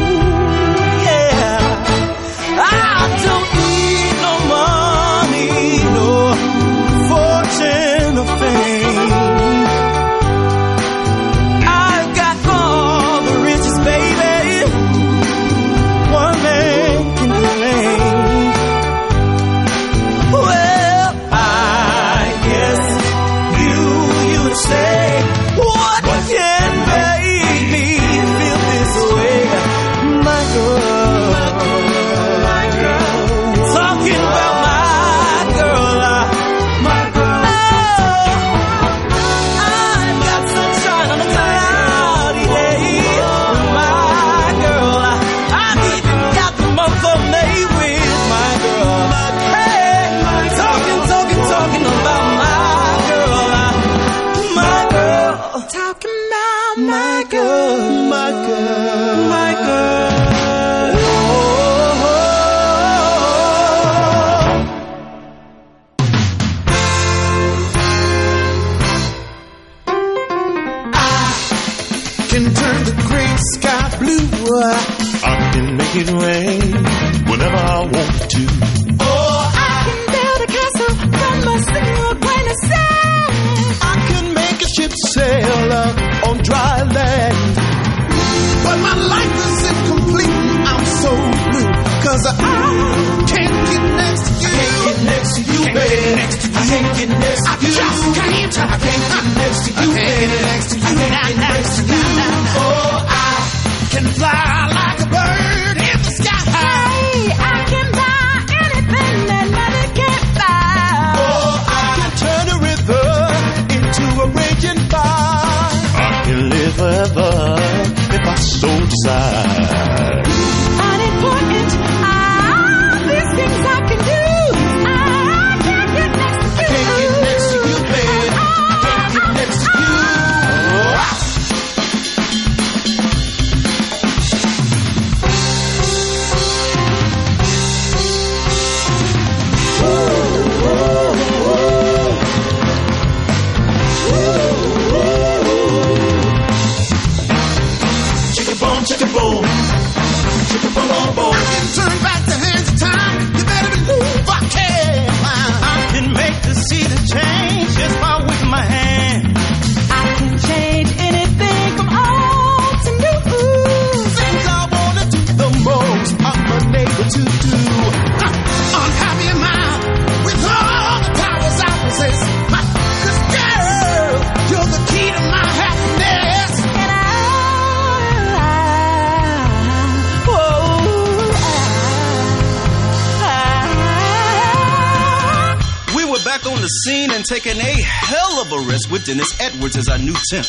simp.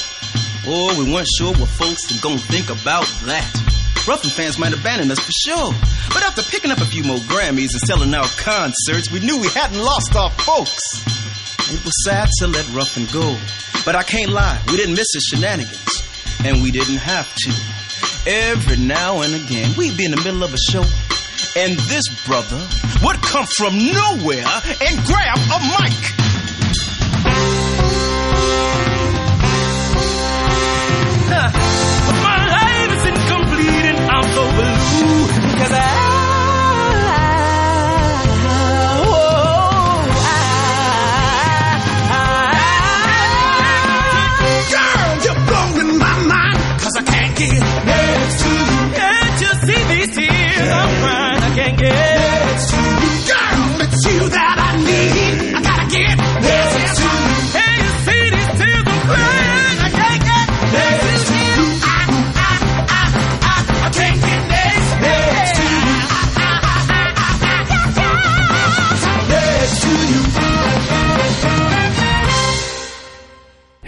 Or we weren't sure what folks were gonna think about that. Ruffin fans might abandon us for sure. But after picking up a few more Grammys and selling our concerts, we knew we hadn't lost our folks. It was sad to let Ruffin go. But I can't lie, we didn't miss his shenanigans. And we didn't have to. Every now and again, we'd be in the middle of a show and this brother would come from nowhere and grab a mic.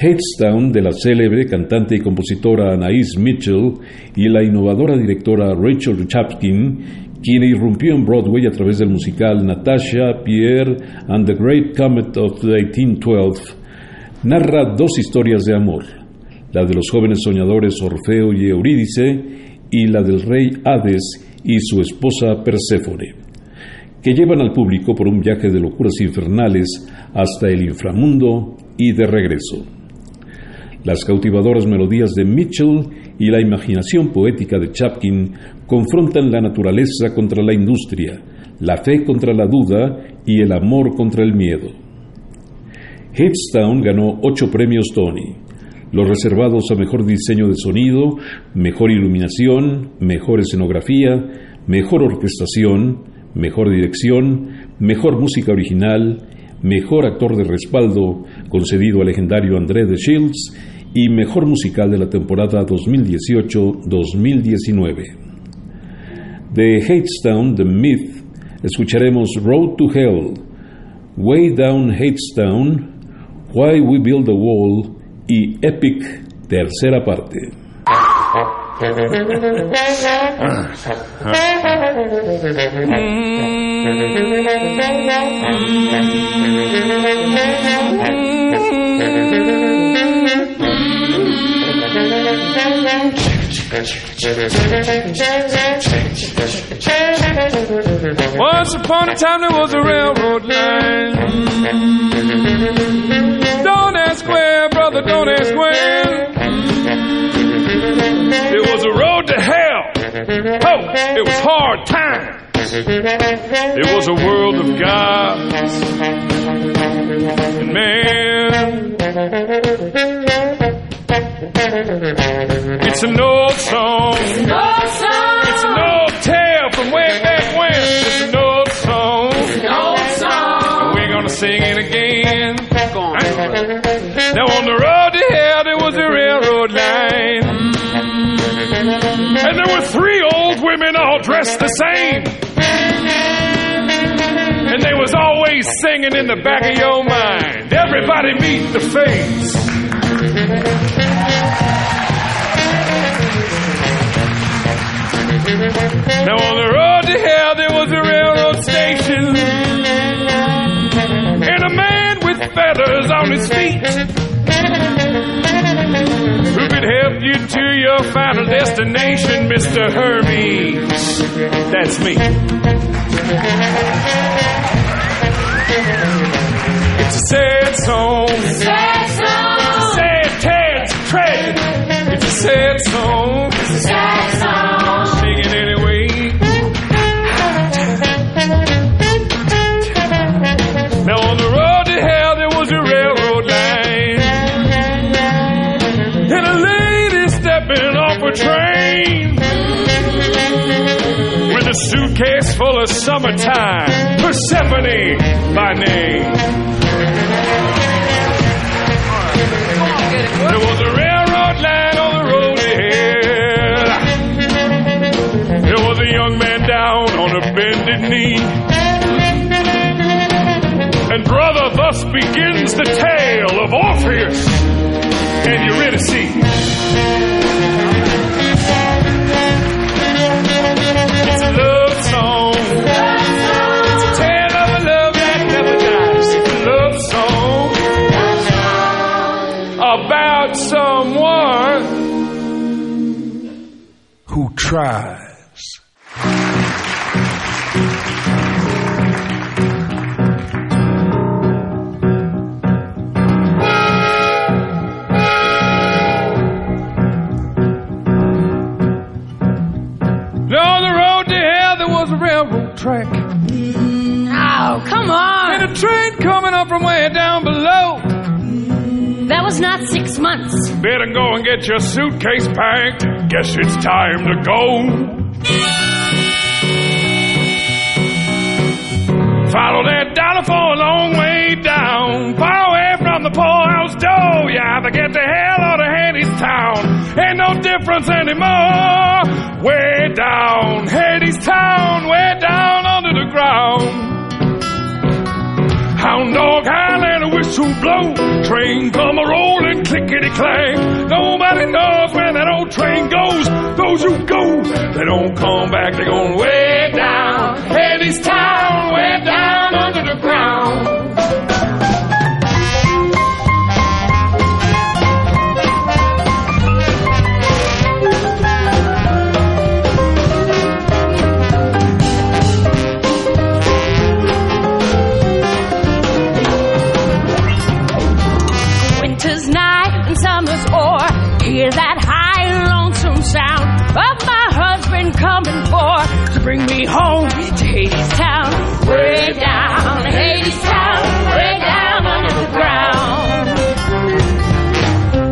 Headstown de la célebre cantante y compositora Anaïs Mitchell y la innovadora directora Rachel Chapkin, quien irrumpió en Broadway a través del musical Natasha, Pierre and the Great Comet of 1812, narra dos historias de amor, la de los jóvenes soñadores Orfeo y Eurídice y la del rey Hades y su esposa Perséfone, que llevan al público por un viaje de locuras infernales hasta el inframundo y de regreso. Las cautivadoras melodías de Mitchell y la imaginación poética de Chapkin confrontan la naturaleza contra la industria, la fe contra la duda y el amor contra el miedo. Headstown ganó ocho premios Tony, los reservados a mejor diseño de sonido, mejor iluminación, mejor escenografía, mejor orquestación, mejor dirección, mejor música original, mejor actor de respaldo, concedido al legendario André de Shields, y mejor musical de la temporada 2018-2019. De Hadestown, The Myth, escucharemos Road to Hell, Way Down Hadestown, Why We Build a Wall y Epic, tercera parte. Once upon a time there was a railroad line. Don't ask where, brother, don't ask where. It was a road to hell. Oh, it was hard times. It was a world of gods and man. It's an old song. It's an old song. It's an old tale from way back when. It's an old song. It's an old song. And we're gonna sing it again. Now on the road to hell there was a railroad line. And there were three old women all dressed the same. And they was always singing in the back of your mind. Everybody meet the Fates. Now on the road to hell there was a railroad station and a man with feathers on his feet who could help you to your final destination, Mr. Hermes. That's me. It's a sad song. Sad song. It's a sad Ted's tragedy. It's a sad song. Sad full of summertime. Persephone by name. There was a railroad line on the road hell. There was a young man down on a bended knee. And brother, thus begins the tale of Orpheus and Eurydice. Tries. On the road to hell, there was a railroad track. Mm, oh, come on. And a train coming up from way down below. That was not six months. Better go and get your suitcase packed. Guess it's time to go. Follow that dollar for a long way down. Far away from the poorhouse door. You either get to hell or to Hadestown. Ain't no difference anymore. Way down, Hadestown, way down under the ground. Whistle blow. Train come a rolling, clickety clang. Nobody knows where that old train goes. Those who go, they don't come back. They're going way down. Hadestown, way down under the ground. Bring me home to Hadestown. Way down, Hadestown, way down under the ground.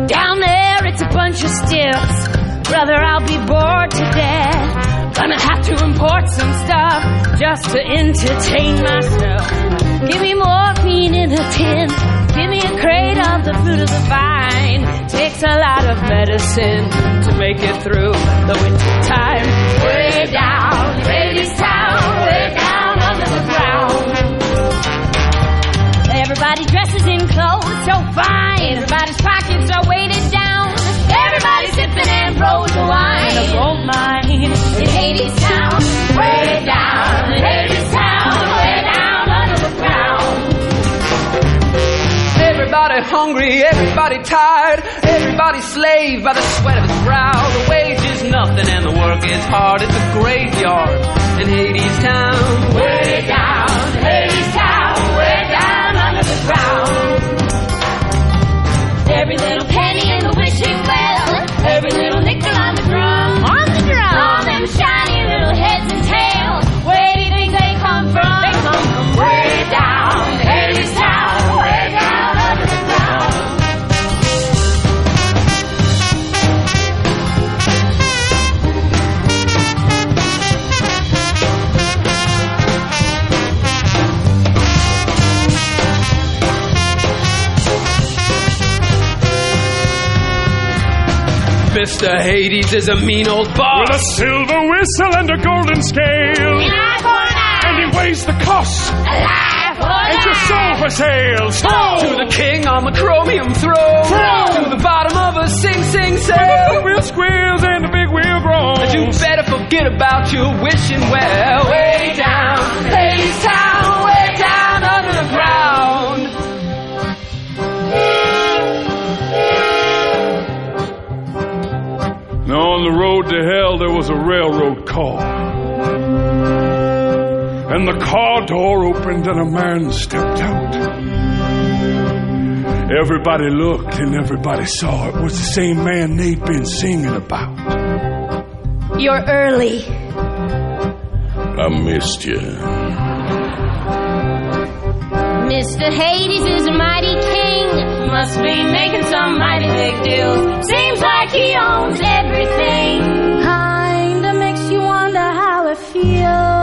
Down there it's a bunch of stills. Brother, I'll be bored to death. Gonna have to import some stuff just to entertain myself. Give me morphine in a tin. Give me a crate of the fruit of the vine. Takes a lot of medicine to make it through the winter time. Way down, Everybody dresses in clothes so fine. Everybody's pockets are weighted down. Everybody's sipping ambrosia wine. In a gold mine in Hadestown. Way down, Hadestown, way down under the ground. Everybody hungry, everybody tired, everybody slaved by the sweat of his brow. The wage is nothing and the work is hard. It's a graveyard in Hadestown. Way down, Every little penny in the wishing well, every little nickel on the drum, on the drum. All them shiny little heads and tails, where do you think they come from? They come from way down, Mr. Hades is a mean old boss. With a silver whistle and a golden scale. And he weighs the cost. And your soul for sale. So To the king on the chromium throne. Throne. To the bottom of a sing sing With the sail. wheel squeals and the big wheel groans. But you better forget about your wishing well. Way down, Hadestown, a railroad car. And the car door opened and a man stepped out. Everybody looked and everybody saw it was the same man they'd been singing about. You're early. I missed you. Mr. Hades is a mighty king. Must be making some mighty big deals. Seems like he owns everything. How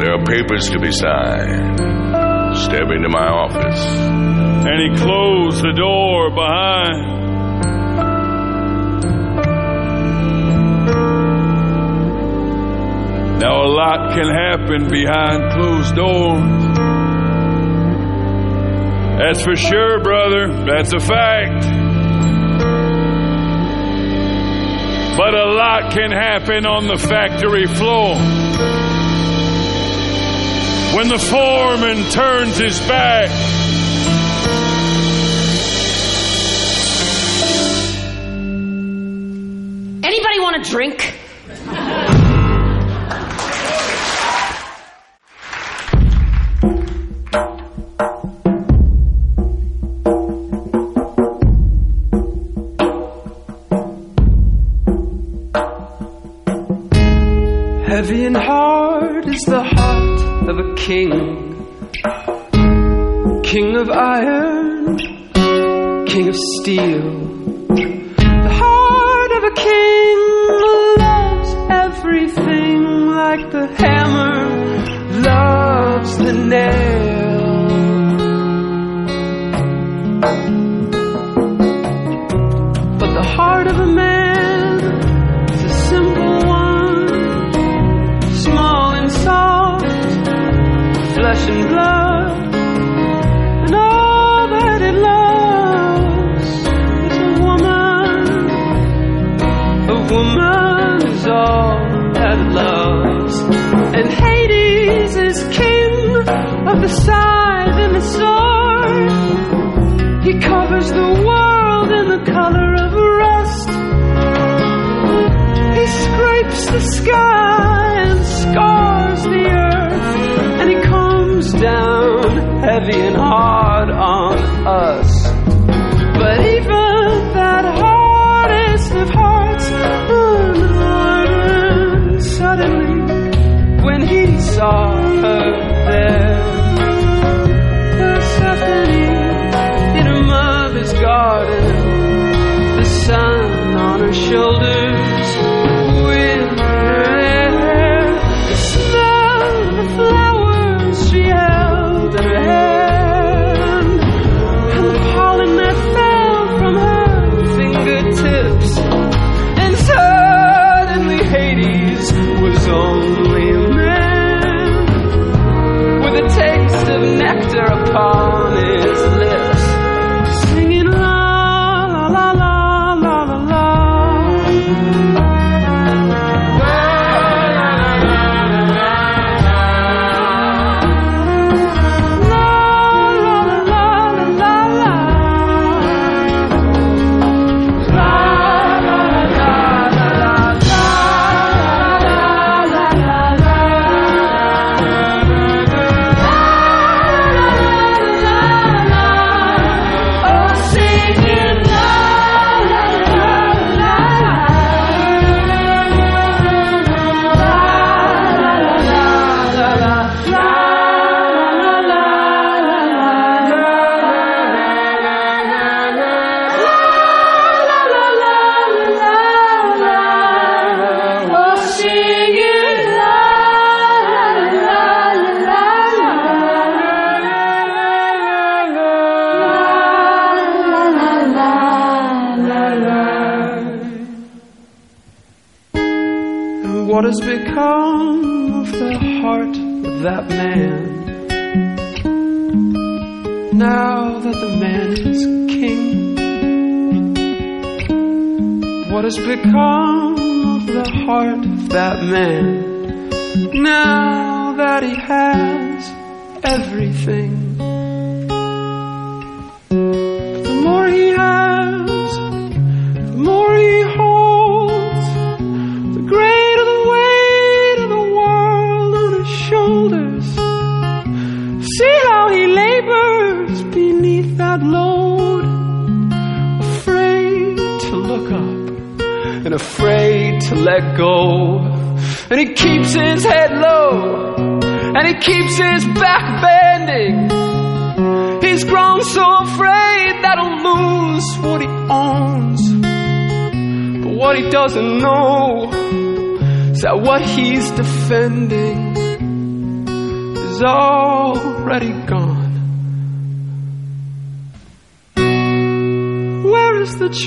There are papers to be signed. Step into my office. And he closed the door behind. Now, a lot can happen behind closed doors. That's for sure, brother. That's a fact. But a lot can happen on the factory floor when the foreman turns his back. Anybody want a drink?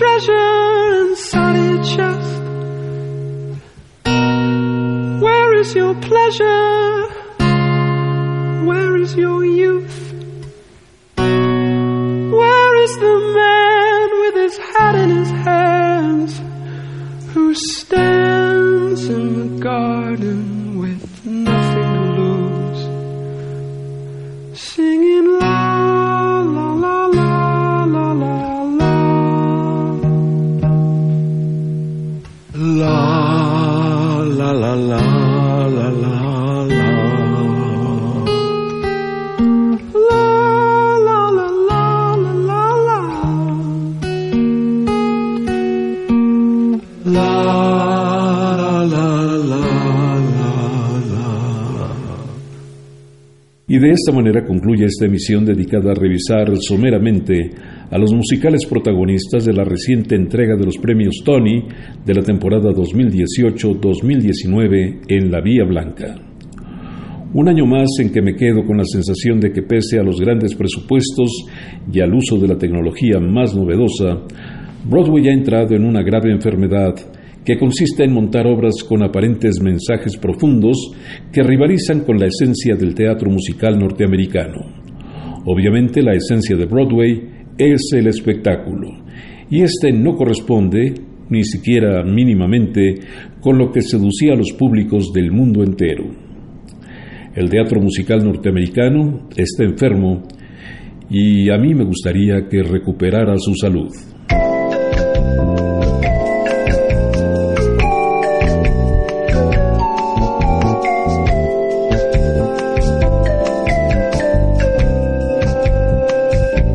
Treasure inside your chest? Where is your pleasure? De esta manera concluye esta emisión dedicada a revisar someramente a los musicales protagonistas de la reciente entrega de los premios Tony de la temporada 2018-2019 en la Vía Blanca. Un año más en que me quedo con la sensación de que pese a los grandes presupuestos y al uso de la tecnología más novedosa, Broadway ha entrado en una grave enfermedad que consiste en montar obras con aparentes mensajes profundos que rivalizan con la esencia del teatro musical norteamericano. Obviamente la esencia de Broadway es el espectáculo, y este no corresponde, ni siquiera mínimamente, con lo que seducía a los públicos del mundo entero. El teatro musical norteamericano está enfermo y a mí me gustaría que recuperara su salud.